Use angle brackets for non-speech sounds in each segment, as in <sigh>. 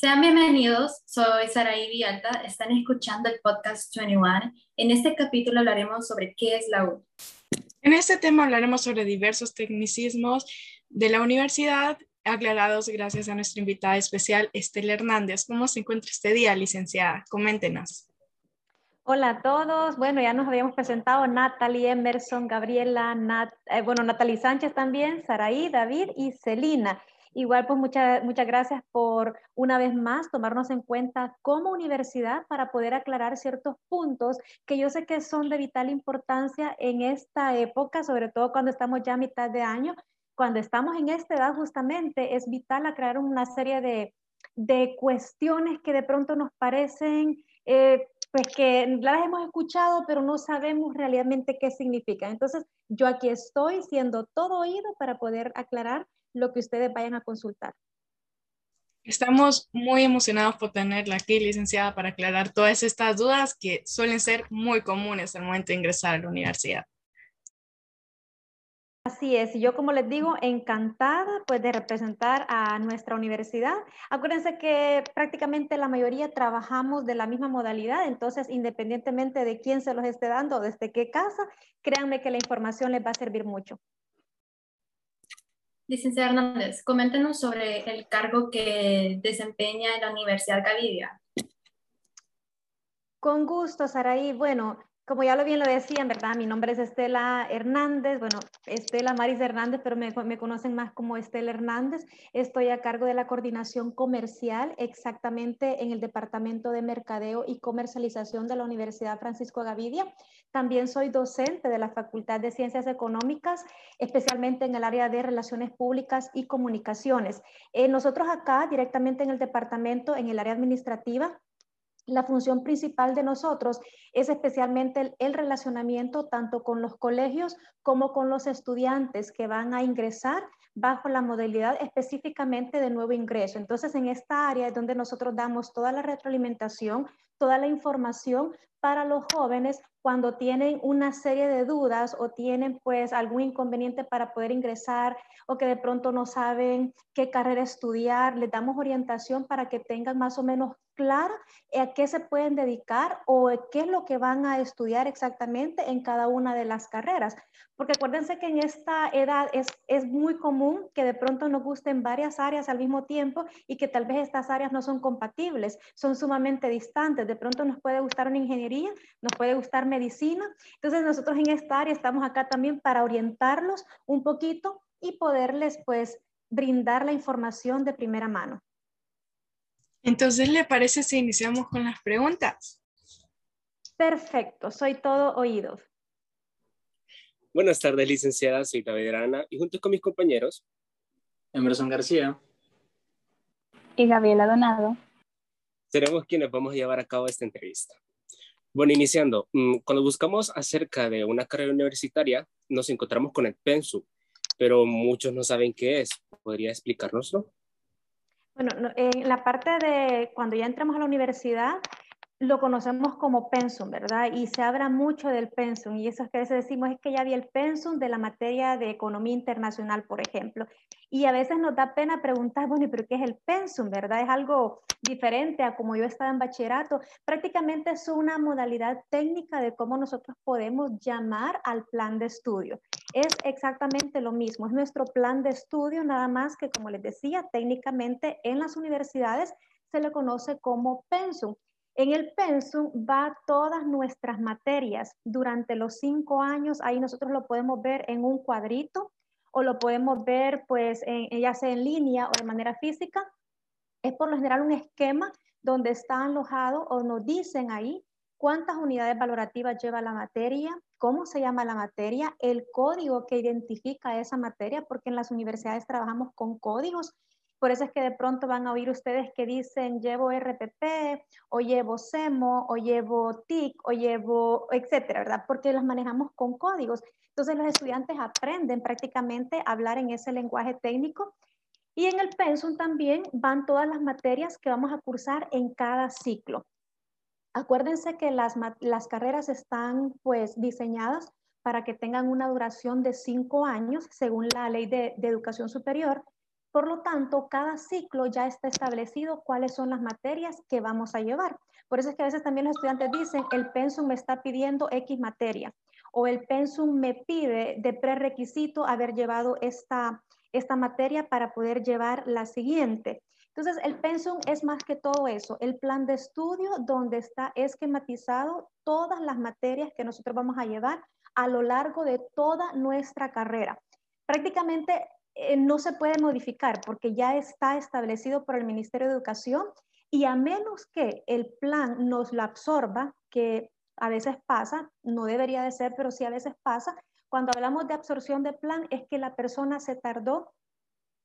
Sean bienvenidos, soy Saraí Vialta, están escuchando el podcast 21. En este capítulo hablaremos sobre qué es la U. En este tema hablaremos sobre diversos tecnicismos de la universidad, aclarados gracias a nuestra invitada especial, Estela Hernández. ¿Cómo se encuentra este día, licenciada? Coméntenos. Hola a todos. Bueno, ya nos habíamos presentado Natalie, Emerson, Gabriela, Nat, eh, bueno, Natalie Sánchez también, Saraí, David y Celina. Igual, pues muchas, muchas gracias por una vez más tomarnos en cuenta como universidad para poder aclarar ciertos puntos que yo sé que son de vital importancia en esta época, sobre todo cuando estamos ya a mitad de año. Cuando estamos en esta edad justamente es vital aclarar una serie de, de cuestiones que de pronto nos parecen eh, pues que las hemos escuchado, pero no sabemos realmente qué significan. Entonces, yo aquí estoy siendo todo oído para poder aclarar lo que ustedes vayan a consultar. Estamos muy emocionados por tenerla aquí, licenciada, para aclarar todas estas dudas que suelen ser muy comunes al momento de ingresar a la universidad. Así es, yo como les digo, encantada pues de representar a nuestra universidad. Acuérdense que prácticamente la mayoría trabajamos de la misma modalidad, entonces independientemente de quién se los esté dando o desde qué casa, créanme que la información les va a servir mucho. Licenciada Hernández, coméntenos sobre el cargo que desempeña en la Universidad Gavidia. Con gusto, Saraí. Bueno, como ya lo bien lo decían, ¿verdad? Mi nombre es Estela Hernández, bueno, Estela Maris Hernández, pero me, me, conocen más como Estela Hernández. Estoy a cargo de la coordinación comercial exactamente en el Departamento de Mercadeo y Comercialización de la Universidad Francisco Gavidia. También soy docente de la Facultad de Ciencias Económicas, especialmente en el área de Relaciones Públicas y Comunicaciones. Eh, nosotros acá, directamente en el departamento, en el área administrativa, la función principal de nosotros es especialmente el, relacionamiento tanto con los colegios como con los estudiantes que van a ingresar bajo la modalidad específicamente de nuevo ingreso. Entonces, en esta área es donde nosotros damos toda la retroalimentación, toda la información para los jóvenes cuando tienen una serie de dudas o tienen pues algún inconveniente para poder ingresar o que de pronto no saben qué carrera estudiar, les damos orientación para que tengan más o menos clara a qué se pueden dedicar o qué es lo que van a estudiar exactamente en cada una de las carreras. Porque acuérdense que en esta edad es, es muy común que de pronto nos gusten varias áreas al mismo tiempo y que tal vez estas áreas no son compatibles, son sumamente distantes. De pronto nos puede gustar una ingeniería, nos puede gustar medicina. Entonces nosotros en esta área estamos acá también para orientarlos un poquito y poderles pues brindar la información de primera mano. Entonces, ¿le parece si iniciamos con las preguntas? Perfecto, soy todo oídos. Buenas tardes, licenciada, soy David Arana y junto con mis compañeros, Emerson García y Gabriela Donado, seremos quienes vamos a llevar a cabo esta entrevista. Bueno, iniciando, mm, cuando buscamos acerca de una carrera universitaria, nos encontramos con el pensum, pero muchos no saben qué es. ¿Podría explicárnoslo? Bueno, en la parte de cuando ya entramos a la universidad, lo conocemos como pensum, ¿verdad? Y se habla mucho del pensum y eso es que a veces decimos es que ya había el pensum de la materia de economía internacional, por ejemplo. Y a veces nos da pena preguntar, bueno, ¿pero qué es el pensum, verdad? Es algo diferente a como yo estaba en bachillerato. Prácticamente es una modalidad técnica de cómo nosotros podemos llamar al plan de estudio. Es exactamente lo mismo, es nuestro plan de estudio, nada más que, como les decía, técnicamente en las universidades se le conoce como pensum. En el pensum va todas nuestras materias durante los cinco años. Ahí nosotros lo podemos ver en un cuadrito o lo podemos ver pues ya sea en línea o de manera física. Es por lo general un esquema donde está alojado o nos dicen ahí cuántas unidades valorativas lleva la materia, cómo se llama la materia, el código que identifica esa materia, porque en las universidades trabajamos con códigos por eso es que de pronto van a oír ustedes que dicen llevo RPP o llevo SEMO o llevo TIC o llevo, etcétera, ¿verdad? Porque las manejamos con códigos. Entonces los estudiantes aprenden prácticamente a hablar en ese lenguaje técnico. Y en el pensum también van todas las materias que vamos a cursar en cada ciclo. Acuérdense que las, carreras están pues diseñadas para que tengan una duración de cinco años según la ley de educación superior Por lo tanto, cada ciclo ya está establecido cuáles son las materias que vamos a llevar. Por eso es que a veces también los estudiantes dicen, el pensum me está pidiendo X materia o el pensum me pide de prerequisito haber llevado esta, esta materia para poder llevar la siguiente. Entonces, el pensum es más que todo eso, el plan de estudio donde está esquematizado todas las materias que nosotros vamos a llevar a lo largo de toda nuestra carrera. Prácticamente eh, no se puede modificar porque ya está establecido por el Ministerio de Educación y a menos que el plan nos lo absorba, que a veces pasa, no debería de ser, pero sí a veces pasa, cuando hablamos de absorción de plan es que la persona se tardó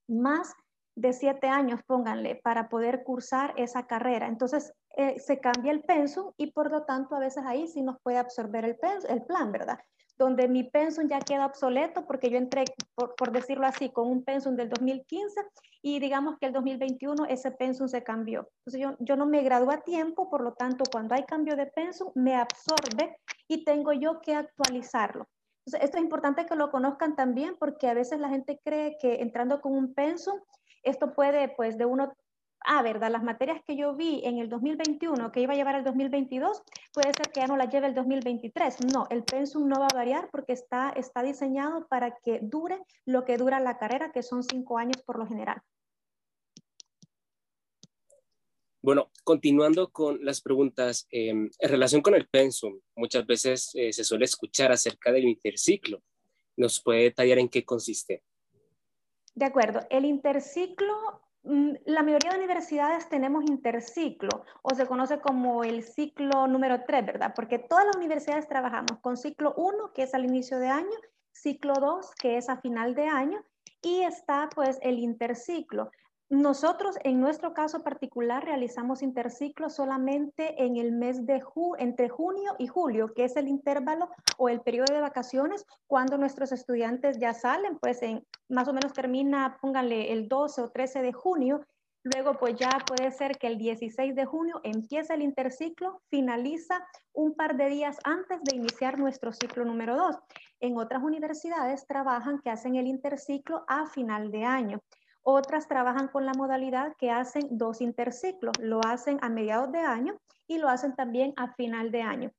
más de siete años, pónganle, para poder cursar esa carrera. Entonces, eh, se cambia el pensum y por lo tanto a veces ahí sí nos puede absorber el, el plan, ¿verdad? Donde mi pensum ya queda obsoleto porque yo entré, por, decirlo así, con un pensum del 2015 y digamos que el 2021 ese pensum se cambió. Entonces yo, yo no me gradué a tiempo, por lo tanto cuando hay cambio de pensum me absorbe y tengo yo que actualizarlo. Entonces esto es importante que lo conozcan también porque a veces la gente cree que entrando con un pensum esto puede pues de uno ah, ¿verdad? Las materias que yo vi en el 2021 que iba a llevar el 2022, puede ser que ya no las lleve el 2023. No, el pensum no va a variar porque está, está diseñado para que dure lo que dura la carrera, que son cinco años por lo general. Bueno, continuando con las preguntas, em, en relación con el pensum, muchas veces eh, se suele escuchar acerca del interciclo. ¿Nos puede detallar en qué consiste? De acuerdo, el interciclo la mayoría de universidades tenemos interciclo o se conoce como el ciclo número 3, ¿verdad? Porque todas las universidades trabajamos con ciclo 1, que es al inicio de año, ciclo 2, que es a final de año, y está pues el interciclo. Nosotros, en nuestro caso particular, realizamos interciclos solamente en el mes de ju entre junio y julio, que es el intervalo o el periodo de vacaciones, cuando nuestros estudiantes ya salen, pues en más o menos termina, pónganle el 12 o 13 de junio, Luego, pues ya puede ser que el 16 de junio empiece el interciclo, finaliza un par de días antes de iniciar nuestro ciclo número 2. En otras universidades trabajan que hacen el interciclo a final de año. Otras trabajan con la modalidad que hacen dos interciclos, lo hacen a mediados de año y lo hacen también a final de año.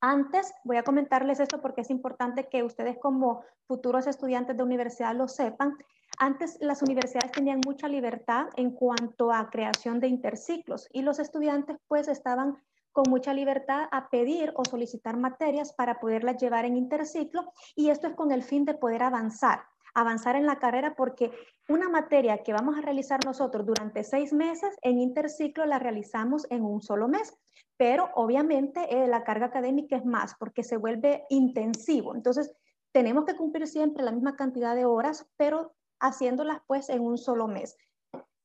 Antes, voy a comentarles esto porque es importante que ustedes como futuros estudiantes de universidad lo sepan. Antes las universidades tenían mucha libertad en cuanto a creación de interciclos y los estudiantes pues estaban con mucha libertad a pedir o solicitar materias para poderlas llevar en interciclo y esto es con el fin de poder avanzar avanzar en la carrera porque una materia que vamos a realizar nosotros durante seis meses, en interciclo la realizamos en un solo mes. Pero obviamente eh, la carga académica es más porque se vuelve intensivo. Entonces, tenemos que cumplir siempre la misma cantidad de horas, pero haciéndolas pues en un solo mes.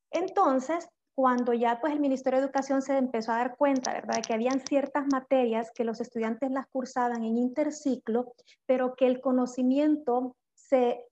Entonces, cuando ya pues el Ministerio de Educación se empezó a dar cuenta, ¿verdad?, de que habían ciertas materias que los estudiantes las cursaban en interciclo, pero que el conocimiento se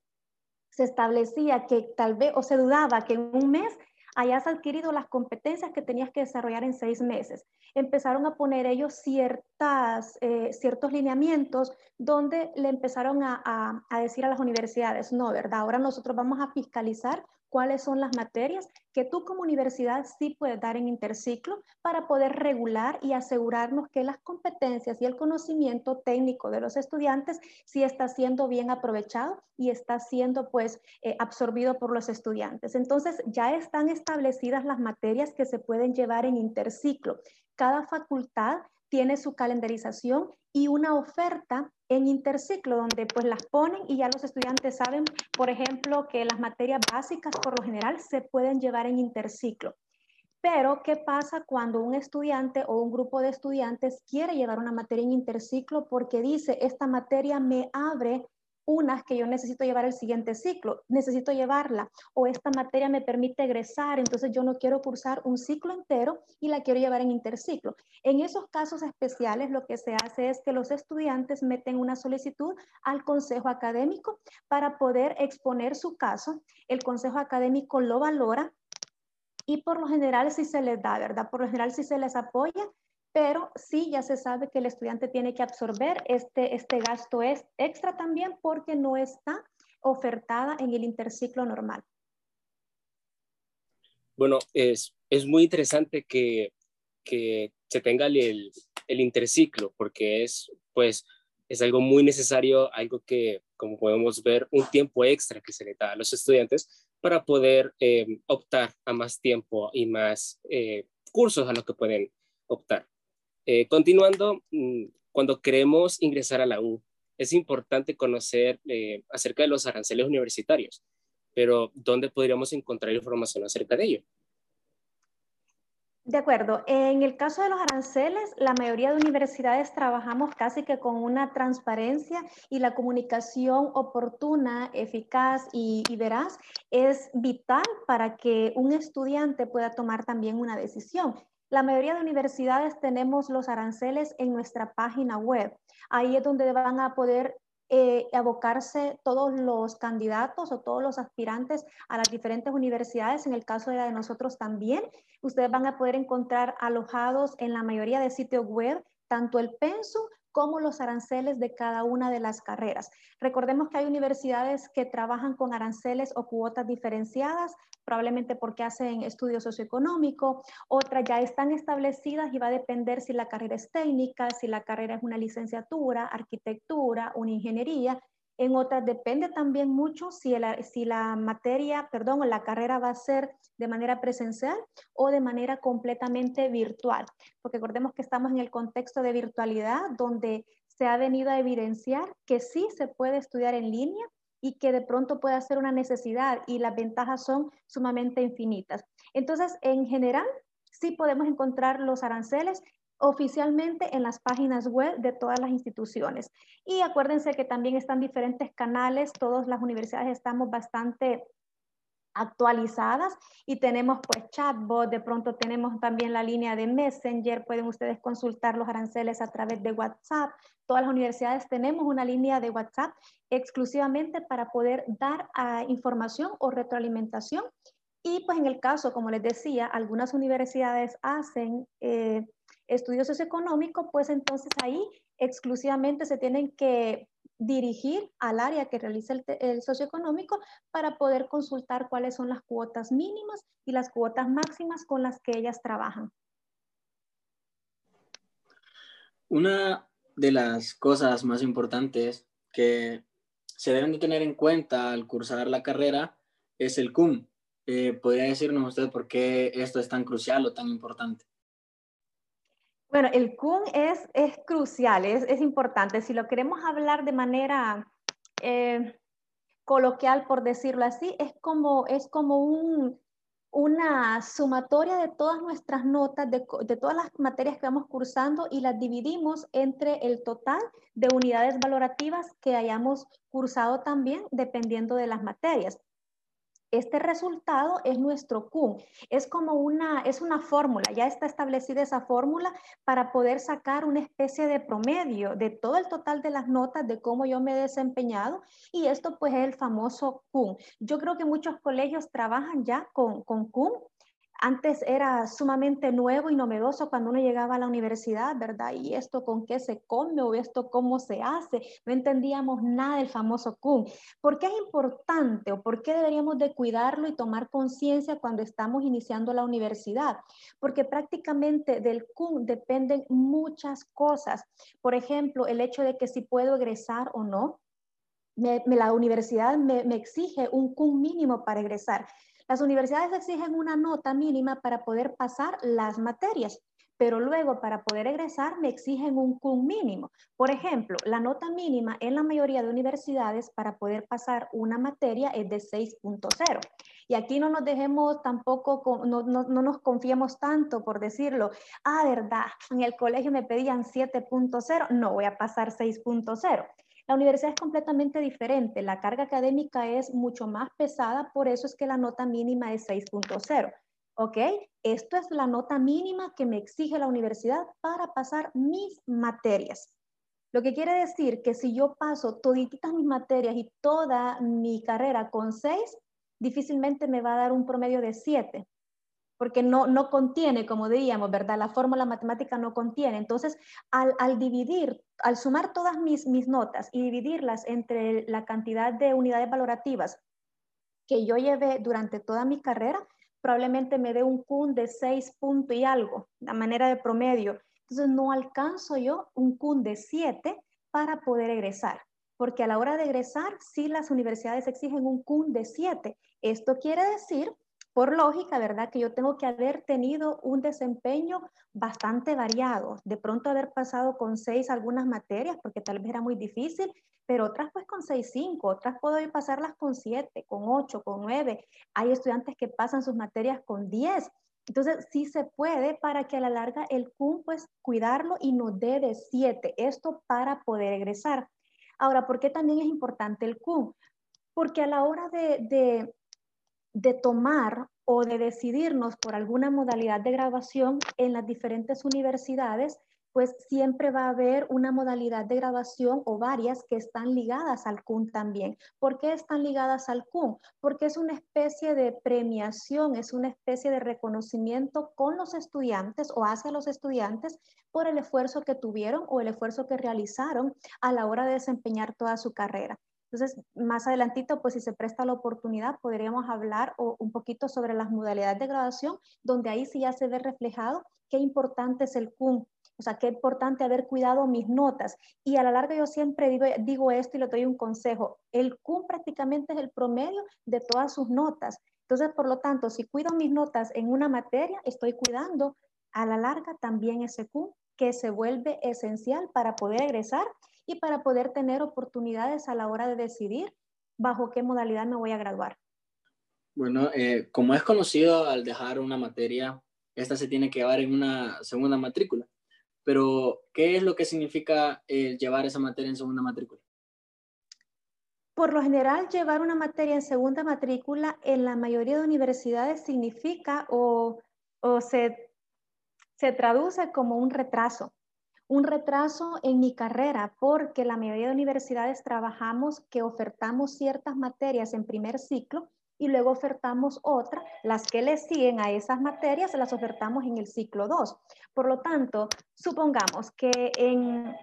se establecía que tal vez, o se dudaba que en un mes hayas adquirido las competencias que tenías que desarrollar en seis meses. Empezaron a poner ellos ciertas, eh, ciertos lineamientos donde le empezaron a, a decir a las universidades, no, ¿verdad? Ahora nosotros vamos a fiscalizar cuáles son las materias que tú como universidad sí puedes dar en interciclo para poder regular y asegurarnos que las competencias y el conocimiento técnico de los estudiantes sí está siendo bien aprovechado y está siendo pues eh, absorbido por los estudiantes. Entonces ya están establecidas las materias que se pueden llevar en interciclo. Cada facultad tiene su calendarización y una oferta en interciclo donde pues las ponen y ya los estudiantes saben, por ejemplo, que las materias básicas por lo general se pueden llevar en interciclo. Pero, ¿qué pasa cuando un estudiante o un grupo de estudiantes quiere llevar una materia en interciclo porque dice, esta materia me abre unas que yo necesito llevar el siguiente ciclo, necesito llevarla, o esta materia me permite egresar, entonces yo no quiero cursar un ciclo entero y la quiero llevar en interciclo. En esos casos especiales lo que se hace es que los estudiantes meten una solicitud al consejo académico para poder exponer su caso. El consejo académico lo valora y por lo general si se les da, ¿verdad? Por lo general si se les apoya, pero sí ya se sabe que el estudiante tiene que absorber este, este gasto es extra también porque no está ofertada en el interciclo normal. Bueno, es, es muy interesante que, que se tenga el, el interciclo, porque es, pues, es algo muy necesario, algo que, como podemos ver, un tiempo extra que se le da a los estudiantes para poder eh, optar a más tiempo y más eh, cursos a los que pueden optar. Eh, continuando, mm, cuando queremos ingresar a la U, es importante conocer acerca de los aranceles universitarios, pero ¿dónde podríamos encontrar información acerca de ello? De acuerdo. En el caso de los aranceles, la mayoría de universidades trabajamos casi que con una transparencia y la comunicación oportuna, eficaz y, veraz es vital para que un estudiante pueda tomar también una decisión. La mayoría de universidades tenemos los aranceles en nuestra página web. Ahí es donde van a poder eh, abocarse todos los candidatos o todos los aspirantes a las diferentes universidades, en el caso de la de nosotros también. Ustedes van a poder encontrar alojados en la mayoría de sitios web tanto el pensum como los aranceles de cada una de las carreras. Recordemos que hay universidades que trabajan con aranceles o cuotas diferenciadas, probablemente porque hacen estudio socioeconómico, otras ya están establecidas y va a depender si la carrera es técnica, si la carrera es una licenciatura, arquitectura, una ingeniería, en otras depende también mucho si, la materia, perdón, la carrera va a ser de manera presencial o de manera completamente virtual. Porque recordemos que estamos en el contexto de virtualidad donde se ha venido a evidenciar que sí se puede estudiar en línea y que de pronto puede ser una necesidad y las ventajas son sumamente infinitas. Entonces, en general, sí podemos encontrar los aranceles oficialmente en las páginas web de todas las instituciones. Y acuérdense que también están diferentes canales, todas las universidades estamos bastante actualizadas y tenemos pues chatbot, de pronto tenemos también la línea de Messenger, pueden ustedes consultar los aranceles a través de WhatsApp. Todas las universidades tenemos una línea de WhatsApp exclusivamente para poder dar ah, información o retroalimentación. Y pues en el caso, como les decía, algunas universidades hacen eh, estudios socioeconómicos, pues entonces ahí exclusivamente se tienen que dirigir al área que realiza el, socioeconómico para poder consultar cuáles son las cuotas mínimas y las cuotas máximas con las que ellas trabajan. Una de las cosas más importantes que se deben de tener en cuenta al cursar la carrera es el CUM. Eh, ¿Podría decirnos usted por qué esto es tan crucial o tan importante? Bueno, el CUN es, es crucial, es, es, importante. Si lo queremos hablar de manera eh, coloquial, por decirlo así, es como, es como un, una sumatoria de todas nuestras notas, de, de, todas las materias que vamos cursando y las dividimos entre el total de unidades valorativas que hayamos cursado también dependiendo de las materias. Este resultado es nuestro Q. Es como una, es una fórmula, ya está establecida esa fórmula para poder sacar una especie de promedio de todo el total de las notas, de cómo yo me he desempeñado. Y esto pues es el famoso Q. Yo creo que muchos colegios trabajan ya con, con Q antes era sumamente nuevo y novedoso cuando uno llegaba a la universidad, ¿verdad? Y esto con qué se come o esto cómo se hace. No entendíamos nada del famoso CUN. ¿Por qué es importante o por qué deberíamos de cuidarlo y tomar conciencia cuando estamos iniciando la universidad? Porque prácticamente del CUN dependen muchas cosas. Por ejemplo, el hecho de que si puedo egresar o no, la universidad me, me, exige un CUN mínimo para egresar. Las universidades exigen una nota mínima para poder pasar las materias, pero luego para poder egresar me exigen un CUN mínimo. Por ejemplo, la nota mínima en la mayoría de universidades para poder pasar una materia es de 6.0. Y aquí no nos dejemos tampoco, no, no, no, nos confiemos tanto por decirlo, ah, verdad, en el colegio me pedían 7.0, no voy a pasar 6.0. La universidad es completamente diferente, la carga académica es mucho más pesada, por eso es que la nota mínima es 6.0. ¿Ok? Esto es la nota mínima que me exige la universidad para pasar mis materias. Lo que quiere decir que si yo paso toditas mis materias y toda mi carrera con 6, difícilmente me va a dar un promedio de 7 porque no, no contiene, como diríamos, ¿verdad? La fórmula matemática no contiene. Entonces, al, al, dividir, al sumar todas mis, mis notas y dividirlas entre la cantidad de unidades valorativas que yo llevé durante toda mi carrera, probablemente me dé un CUN de 6 puntos y algo, la manera de promedio. Entonces no alcanzo yo un CUN de 7 para poder egresar, porque a la hora de egresar, sí las universidades exigen un CUN de 7. Esto quiere decir por lógica, ¿verdad? Que yo tengo que haber tenido un desempeño bastante variado, de pronto haber pasado con seis algunas materias, porque tal vez era muy difícil, pero otras pues con seis, cinco, otras puedo pasarlas con siete, con ocho, con nueve. Hay estudiantes que pasan sus materias con diez. Entonces, sí se puede para que a la larga el CUM, pues, cuidarlo y no dé de siete. Esto para poder egresar. Ahora, ¿por qué también es importante el CUM? Porque a la hora de tomar o de decidirnos por alguna modalidad de graduación en las diferentes universidades, pues siempre va a haber una modalidad de graduación o varias que están ligadas al CUN también. ¿Por qué están ligadas al CUN? Porque es una especie de premiación, es una especie de reconocimiento con los estudiantes o hacia los estudiantes por el esfuerzo que tuvieron o el esfuerzo que realizaron a la hora de desempeñar toda su carrera. Entonces, más adelantito, pues si se presta la oportunidad, podríamos hablar un poquito sobre las modalidades de graduación, donde ahí sí ya se ve reflejado qué importante es el CUM, o sea, qué importante haber cuidado mis notas. Y a la larga yo siempre digo, digo esto y le doy un consejo. El CUM prácticamente es el promedio de todas sus notas. Entonces, por lo tanto, si cuido mis notas en una materia, estoy cuidando a la larga también ese CUM que se vuelve esencial para poder egresar y para poder tener oportunidades a la hora de decidir bajo qué modalidad me voy a graduar. Bueno, eh, como es conocido, al dejar una materia, esta se tiene que llevar en una segunda matrícula. Pero, ¿qué es lo que significa llevar esa materia en segunda matrícula? Por lo general, llevar una materia en segunda matrícula en la mayoría de universidades significa o, o se, se traduce como un retraso un retraso en mi carrera porque la mayoría de universidades trabajamos que ofertamos ciertas materias en primer ciclo y luego ofertamos otras, las que le siguen a esas materias las ofertamos en el ciclo 2. Por lo tanto, supongamos que en,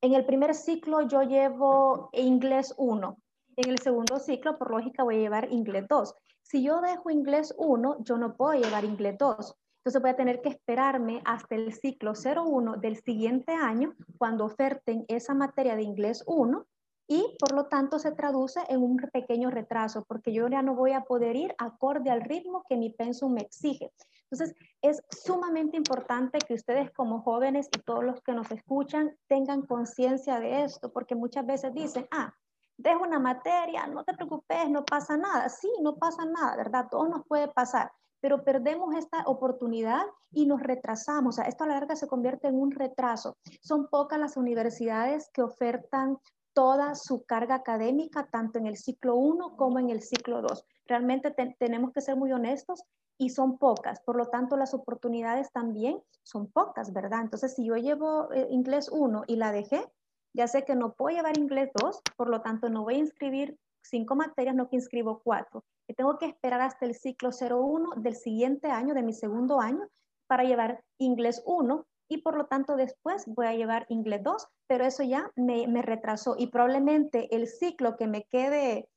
en el primer ciclo yo llevo inglés 1, en el segundo ciclo, por lógica, voy a llevar inglés 2. Si yo dejo inglés 1, yo no puedo llevar inglés 2 entonces voy a tener que esperarme hasta el ciclo 01 del siguiente año cuando oferten esa materia de inglés 1 y por lo tanto se traduce en un pequeño retraso porque yo ya no voy a poder ir acorde al ritmo que mi pensum me exige. Entonces es sumamente importante que ustedes como jóvenes y todos los que nos escuchan tengan conciencia de esto porque muchas veces dicen, ah, dejo una materia, no te preocupes, no pasa nada. Sí, no pasa nada, ¿verdad? Todo nos puede pasar pero perdemos esta oportunidad y nos retrasamos. O esto a la larga se convierte en un retraso. Son pocas las universidades que ofertan toda su carga académica, tanto en el ciclo 1 como en el ciclo 2. Realmente tenemos que ser muy honestos y son pocas. Por lo tanto, las oportunidades también son pocas, ¿verdad? Entonces, si yo llevo eh, inglés 1 y la dejé, ya sé que no puedo llevar inglés 2, por lo tanto, no voy a inscribir cinco materias, no que inscribo cuatro. Y tengo que esperar hasta el ciclo 01 del siguiente año, de mi segundo año, para llevar inglés 1 y por lo tanto después voy a llevar inglés 2, pero eso ya me, me retrasó y probablemente el ciclo que me quede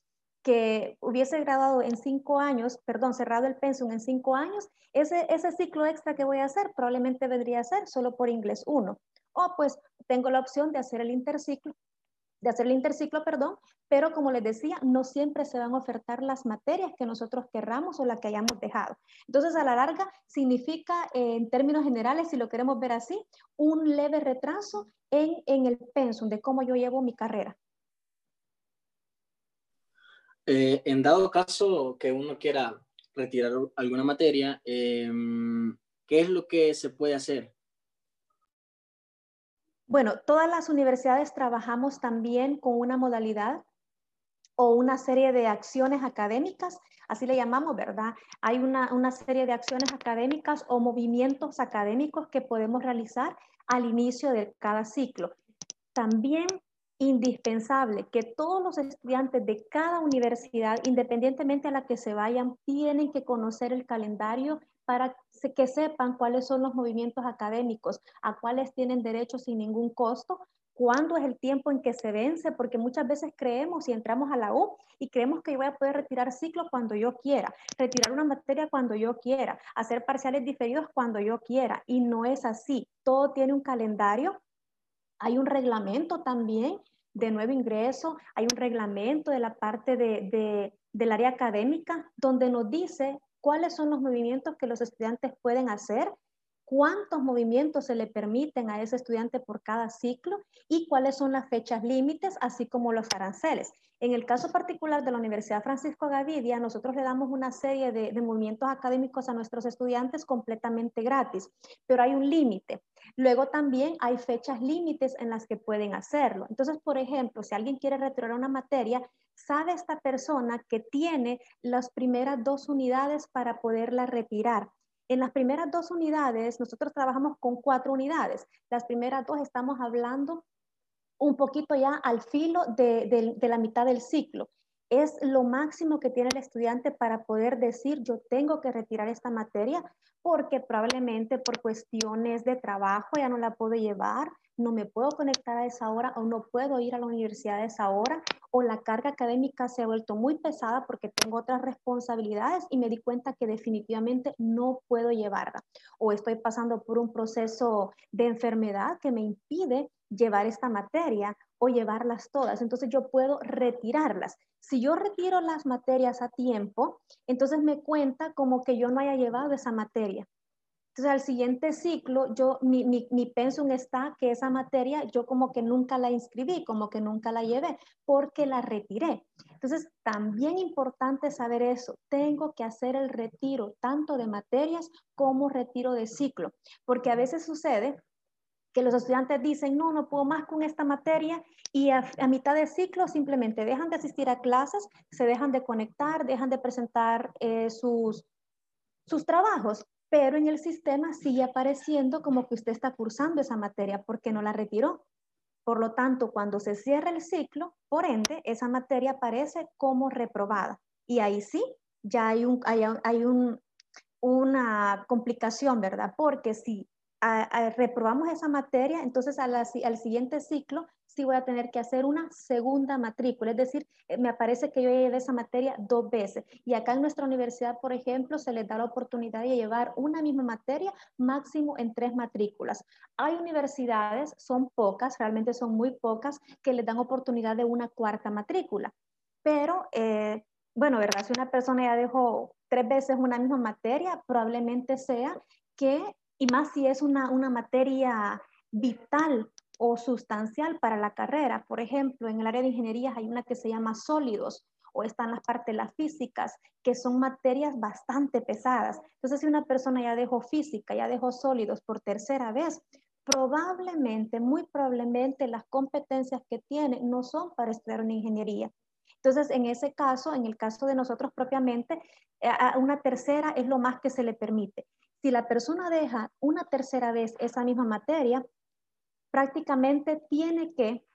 que hubiese graduado en cinco años, perdón, cerrado el pensum en cinco años, ese, ese ciclo extra que voy a hacer probablemente vendría a ser solo por inglés 1. O pues tengo la opción de hacer el interciclo de hacer el interciclo, perdón, pero como les decía, no siempre se van a ofertar las materias que nosotros querramos o las que hayamos dejado. Entonces, a la larga, significa, eh, en términos generales, si lo queremos ver así, un leve retraso en, en el pensum de cómo yo llevo mi carrera. Eh, en dado caso que uno quiera retirar alguna materia, em, ¿qué es lo que se puede hacer? Bueno, todas las universidades trabajamos también con una modalidad o una serie de acciones académicas, así le llamamos, ¿verdad? Hay una, una, serie de acciones académicas o movimientos académicos que podemos realizar al inicio de cada ciclo. También indispensable que todos los estudiantes de cada universidad, independientemente a la que se vayan, tienen que conocer el calendario para que sepan cuáles son los movimientos académicos, a cuáles tienen derecho sin ningún costo, cuándo es el tiempo en que se vence, porque muchas veces creemos y entramos a la U y creemos que yo voy a poder retirar ciclo cuando yo quiera, retirar una materia cuando yo quiera, hacer parciales diferidos cuando yo quiera, y no es así. Todo tiene un calendario, hay un reglamento también de nuevo ingreso, hay un reglamento de la parte de, del área académica donde nos dice cuáles son los movimientos que los estudiantes pueden hacer cuántos movimientos se le permiten a ese estudiante por cada ciclo y cuáles son las fechas límites, así como los aranceles. En el caso particular de la Universidad Francisco Gavidia, nosotros le damos una serie de, de movimientos académicos a nuestros estudiantes completamente gratis, pero hay un límite. Luego también hay fechas límites en las que pueden hacerlo. Entonces, por ejemplo, si alguien quiere retirar una materia, sabe esta persona que tiene las primeras dos unidades para poderla retirar. En las primeras dos unidades, nosotros trabajamos con cuatro unidades. Las primeras dos estamos hablando un poquito ya al filo de, la mitad del ciclo. Es lo máximo que tiene el estudiante para poder decir, yo tengo que retirar esta materia porque probablemente por cuestiones de trabajo ya no la puedo llevar, no me puedo conectar a esa hora o no puedo ir a la universidad a esa hora o la carga académica se ha vuelto muy pesada porque tengo otras responsabilidades y me di cuenta que definitivamente no puedo llevarla o estoy pasando por un proceso de enfermedad que me impide llevar esta materia o llevarlas todas. Entonces yo puedo retirarlas. Si yo retiro las materias a tiempo, entonces me cuenta como que yo no haya llevado esa materia. Entonces, al siguiente ciclo, yo, mi, mi, mi, pensum está que esa materia yo como que nunca la inscribí, como que nunca la llevé, porque la retiré. Entonces, también importante saber eso. Tengo que hacer el retiro tanto de materias como retiro de ciclo, porque a veces sucede que los estudiantes dicen, no, no puedo más con esta materia y a, mitad de ciclo simplemente dejan de asistir a clases, se dejan de conectar, dejan de presentar eh, sus, sus trabajos pero en el sistema sigue apareciendo como que usted está cursando esa materia porque no la retiró. Por lo tanto, cuando se cierra el ciclo, por ende, esa materia aparece como reprobada. Y ahí sí, ya hay, un, hay, un, una complicación, ¿verdad? Porque si reprobamos esa materia, entonces al siguiente ciclo sí voy a tener que hacer una segunda matrícula, es decir, eh, me aparece que yo llevé esa materia dos veces. Y acá en nuestra universidad, por ejemplo, se les da la oportunidad de llevar una misma materia máximo en tres matrículas. Hay universidades, son pocas, realmente son muy pocas, que les dan oportunidad de una cuarta matrícula. Pero, eh, bueno, ¿verdad? Si una persona ya dejó tres veces una misma materia, probablemente sea que y más si es una, una materia vital o sustancial para la carrera. Por ejemplo, en el área de ingeniería hay una que se llama sólidos o están las partes las físicas, que son materias bastante pesadas. Entonces, si una persona ya dejó física, ya dejó sólidos por tercera vez, probablemente, muy probablemente las competencias que tiene no son para estudiar una ingeniería. Entonces, en ese caso, en el caso de nosotros propiamente, eh, una tercera es lo más que se le permite. Si la persona deja una tercera vez esa misma materia, prácticamente tiene que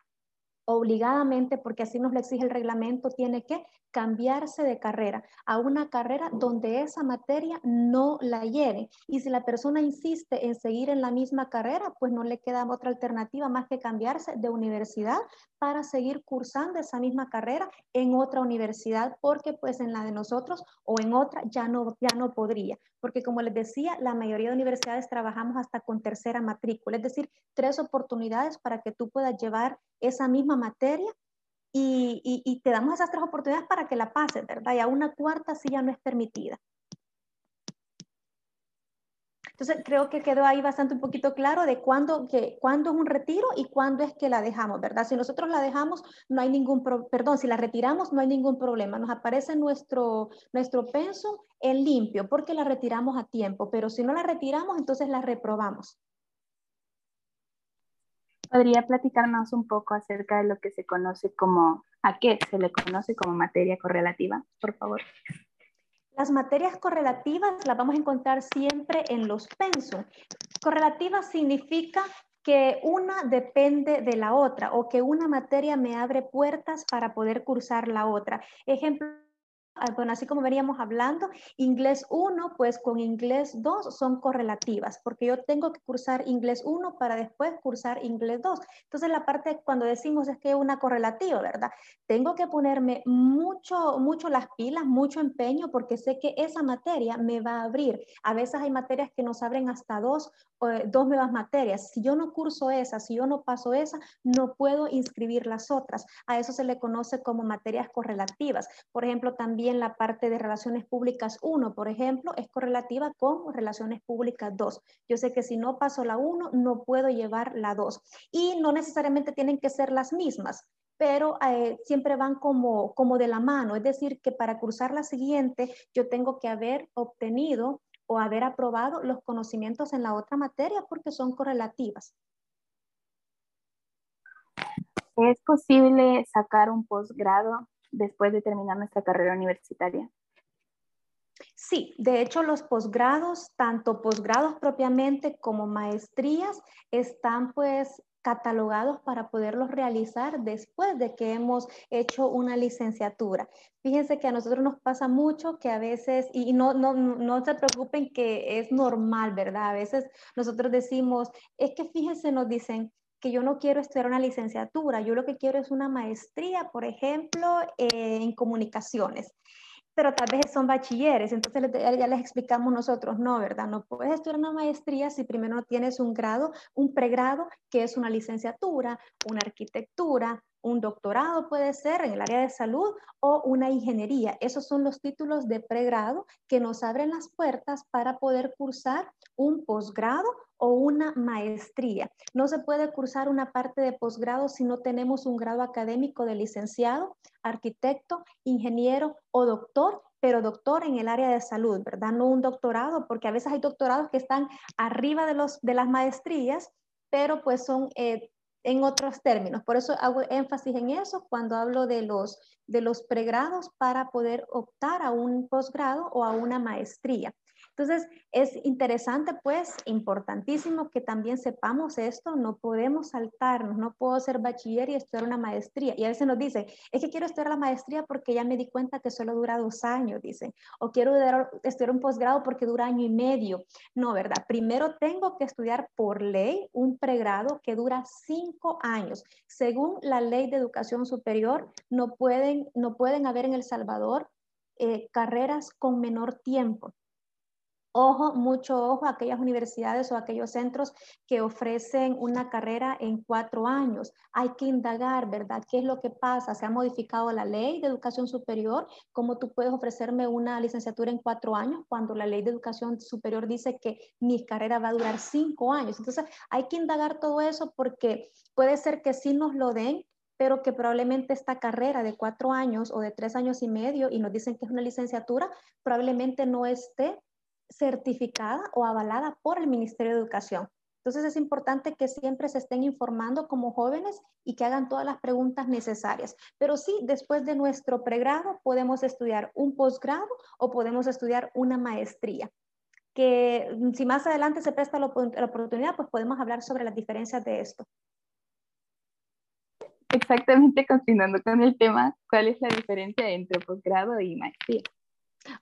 obligadamente, porque así nos lo exige el reglamento, tiene que cambiarse de carrera a una carrera donde esa materia no la lleve. Y si la persona insiste en seguir en la misma carrera, pues no le queda otra alternativa más que cambiarse de universidad para seguir cursando esa misma carrera en otra universidad, porque pues en la de nosotros o en otra ya no, ya no podría. Porque como les decía, la mayoría de universidades trabajamos hasta con tercera matrícula, es decir, tres oportunidades para que tú puedas llevar esa misma materia y, te damos esas tres oportunidades para que la pases, ¿verdad? Y a una cuarta sí ya no es permitida. Entonces, creo que quedó ahí bastante un poquito claro de cuándo, que, cuándo es un retiro y cuándo es que la dejamos, ¿verdad? Si nosotros la dejamos, no hay ningún, perdón, si la retiramos, no hay ningún problema. Nos aparece nuestro, nuestro penso en limpio porque la retiramos a tiempo, pero si no la retiramos, entonces la reprobamos. ¿Podría platicarnos un poco acerca de lo que se conoce como, a qué se le conoce como materia correlativa, por favor? Las materias correlativas las vamos a encontrar siempre en los pensum. Correlativa significa que una depende de la otra o que una materia me abre puertas para poder cursar la otra. Ejemplo bueno, así como veníamos hablando, inglés 1, pues con inglés 2 son correlativas, porque yo tengo que cursar inglés 1 para después cursar inglés 2. Entonces, la parte cuando decimos es que es una correlativa, ¿verdad? Tengo que ponerme mucho, mucho las pilas, mucho empeño, porque sé que esa materia me va a abrir. A veces hay materias que nos abren hasta dos, eh, dos nuevas materias. Si yo no curso esa, si yo no paso esa, no puedo inscribir las otras. A eso se le conoce como materias correlativas. Por ejemplo, también en la parte de relaciones públicas 1, por ejemplo, es correlativa con relaciones públicas 2. Yo sé que si no paso la 1, no puedo llevar la 2. Y no necesariamente tienen que ser las mismas, pero eh, siempre van como, como de la mano. Es decir, que para cursar la siguiente, yo tengo que haber obtenido o haber aprobado los conocimientos en la otra materia porque son correlativas. ¿Es posible sacar un posgrado después de terminar nuestra carrera universitaria? Sí, de hecho los posgrados, tanto posgrados propiamente como maestrías, están pues catalogados para poderlos realizar después de que hemos hecho una licenciatura. Fíjense que a nosotros nos pasa mucho que a veces, y no, no, no se preocupen que es normal, ¿verdad? A veces nosotros decimos, es que fíjense, nos dicen, que yo no quiero estudiar una licenciatura, yo lo que quiero es una maestría, por ejemplo, en comunicaciones pero tal vez son bachilleres, entonces ya les explicamos nosotros, no, ¿verdad? No puedes estudiar una maestría si primero no tienes un grado, un pregrado, que es una licenciatura, una arquitectura, un doctorado puede ser en el área de salud o una ingeniería. Esos son los títulos de pregrado que nos abren las puertas para poder cursar un posgrado o una maestría. No se puede cursar una parte de posgrado si no tenemos un grado académico de licenciado, arquitecto, ingeniero o doctor pero doctor en el área de salud, ¿verdad? No un doctorado, porque a veces hay doctorados que están arriba de, los, de las maestrías, pero pues son eh, en otros términos. Por eso hago énfasis en eso cuando hablo de los, de los pregrados para poder optar a un posgrado o a una maestría. Entonces, es interesante, pues, importantísimo que también sepamos esto, no podemos saltarnos, no puedo ser bachiller y estudiar una maestría. Y a veces nos dicen, es que quiero estudiar la maestría porque ya me di cuenta que solo dura dos años, dicen, o quiero estudiar un posgrado porque dura año y medio. No, ¿verdad? Primero tengo que estudiar por ley un pregrado que dura cinco años. Según la ley de educación superior, no pueden, no pueden haber en El Salvador eh, carreras con menor tiempo. Ojo, mucho ojo a aquellas universidades o aquellos centros que ofrecen una carrera en cuatro años. Hay que indagar, ¿verdad? ¿Qué es lo que pasa? ¿Se ha modificado la ley de educación superior? ¿Cómo tú puedes ofrecerme una licenciatura en cuatro años cuando la ley de educación superior dice que mi carrera va a durar cinco años? Entonces, hay que indagar todo eso porque puede ser que sí nos lo den, pero que probablemente esta carrera de cuatro años o de tres años y medio y nos dicen que es una licenciatura, probablemente no esté certificada o avalada por el Ministerio de Educación. Entonces es importante que siempre se estén informando como jóvenes y que hagan todas las preguntas necesarias. Pero sí, después de nuestro pregrado podemos estudiar un posgrado o podemos estudiar una maestría. Que mm, si más adelante se presta la, oportunidad, pues podemos hablar sobre las diferencias de esto. Exactamente, continuando con el tema, ¿cuál es la diferencia entre posgrado y maestría?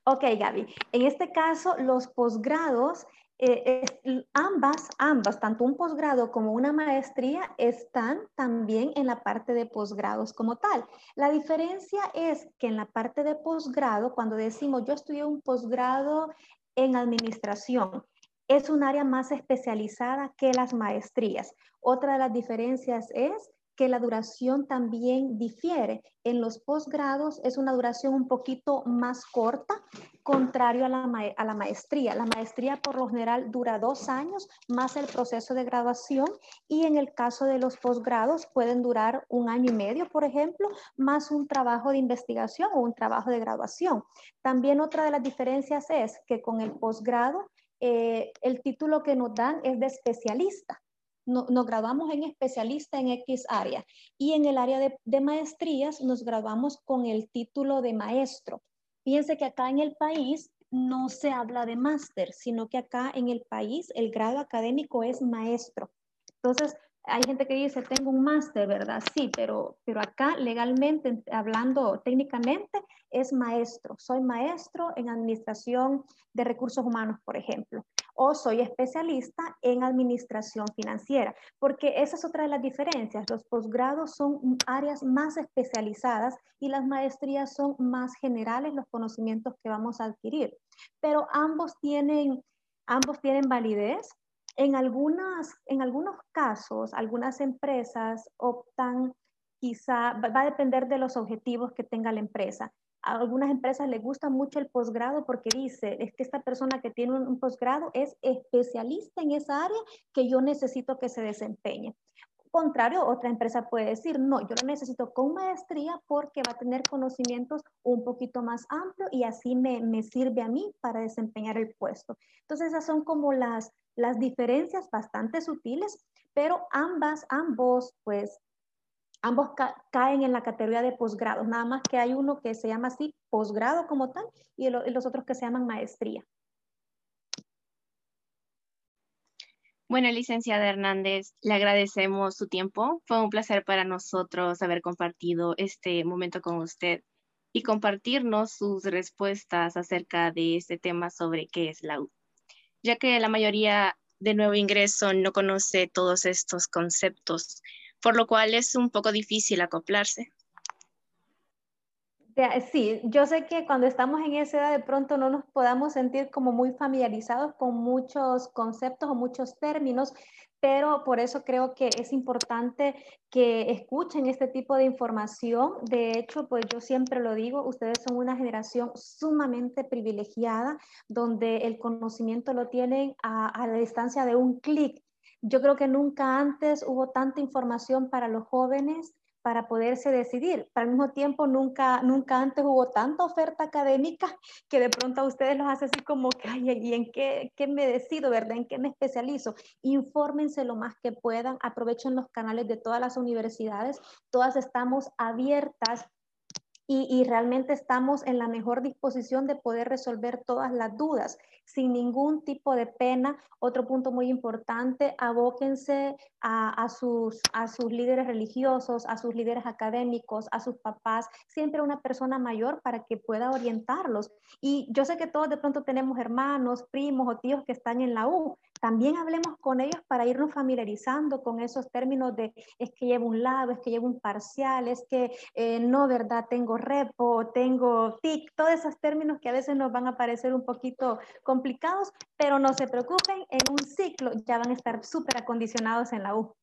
Ok, Gaby. En este caso, los posgrados, eh, ambas, ambas, tanto un posgrado como una maestría, están también en la parte de posgrados como tal. La diferencia es que en la parte de posgrado, cuando decimos yo estudié un posgrado en administración, es un área más especializada que las maestrías. Otra de las diferencias es que la duración también difiere. En los posgrados es una duración un poquito más corta, contrario a la, a la maestría. La maestría por lo general dura dos años más el proceso de graduación y en el caso de los posgrados pueden durar un año y medio, por ejemplo, más un trabajo de investigación o un trabajo de graduación. También otra de las diferencias es que con el posgrado eh, el título que nos dan es de especialista nos graduamos en especialista en X área y en el área de, maestrías nos graduamos con el título de maestro. Fíjense que acá en el país no se habla de máster, sino que acá en el país el grado académico es maestro. Entonces, hay gente que dice, tengo un máster, ¿verdad? Sí, pero, pero acá legalmente, hablando técnicamente, es maestro. Soy maestro en administración de recursos humanos, por ejemplo, o soy especialista en administración financiera, porque esa es otra de las diferencias. Los posgrados son áreas más especializadas y las maestrías son más generales, los conocimientos que vamos a adquirir. Pero ambos tienen, ambos tienen validez en, algunas, en algunos casos, algunas empresas optan, quizá, va a depender de los objetivos que tenga la empresa. A algunas empresas les gusta mucho el posgrado porque dice, es que esta persona que tiene un, posgrado es especialista en esa área que yo necesito que se desempeñe contrario, otra empresa puede decir, no, yo lo necesito con maestría porque va a tener conocimientos un poquito más amplios y así me, me, sirve a mí para desempeñar el puesto. Entonces, esas son como las, las diferencias bastante sutiles, pero ambas, ambos, pues, ambos caen en la categoría de posgrado, nada más que hay uno que se llama así posgrado como tal y, los otros que se llaman maestría. Bueno, licenciada Hernández, le agradecemos su tiempo. Fue un placer para nosotros haber compartido este momento con usted y compartirnos sus respuestas acerca de este tema sobre qué es la U ya que la mayoría de nuevo ingreso no conoce todos estos conceptos, por lo cual es un poco difícil acoplarse. Sí, yo sé que cuando estamos en esa edad de pronto no nos podamos sentir como muy familiarizados con muchos conceptos o muchos términos, pero por eso creo que es importante que escuchen este tipo de información. De hecho, pues yo siempre lo digo, ustedes son una generación sumamente privilegiada, donde el conocimiento lo tienen a, a la distancia de un clic. Yo creo que nunca antes hubo tanta información para los jóvenes para poderse decidir. Pero al mismo tiempo, nunca, nunca antes hubo tanta oferta académica <laughs> que de pronto a ustedes los hace así como que, ay, ¿y en qué, qué me decido, verdad? ¿En qué me especializo? Infórmense lo más que puedan, aprovechen los canales de todas las universidades, todas estamos abiertas y, realmente estamos en la mejor disposición de poder resolver todas las dudas sin ningún tipo de pena. Otro punto muy importante, abóquense a, a, sus, a sus líderes religiosos, a sus líderes académicos, a sus papás, siempre una persona mayor para que pueda orientarlos. Y yo sé que todos de pronto tenemos hermanos, primos o tíos que están en la U, también hablemos con ellos para irnos familiarizando con esos términos de es que llevo un lado, es que llevo un parcial, es que eh, no, ¿verdad? Tengo repo, tengo TIC, todos esos términos que a veces nos van a parecer un poquito complicados, pero no se preocupen, en un ciclo ya van a estar súper acondicionados en la U.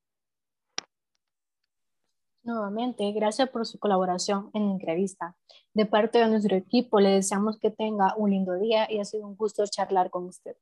Nuevamente, gracias por su colaboración en la entrevista. De parte de nuestro equipo, le deseamos que tenga un lindo día y ha sido un gusto charlar con usted.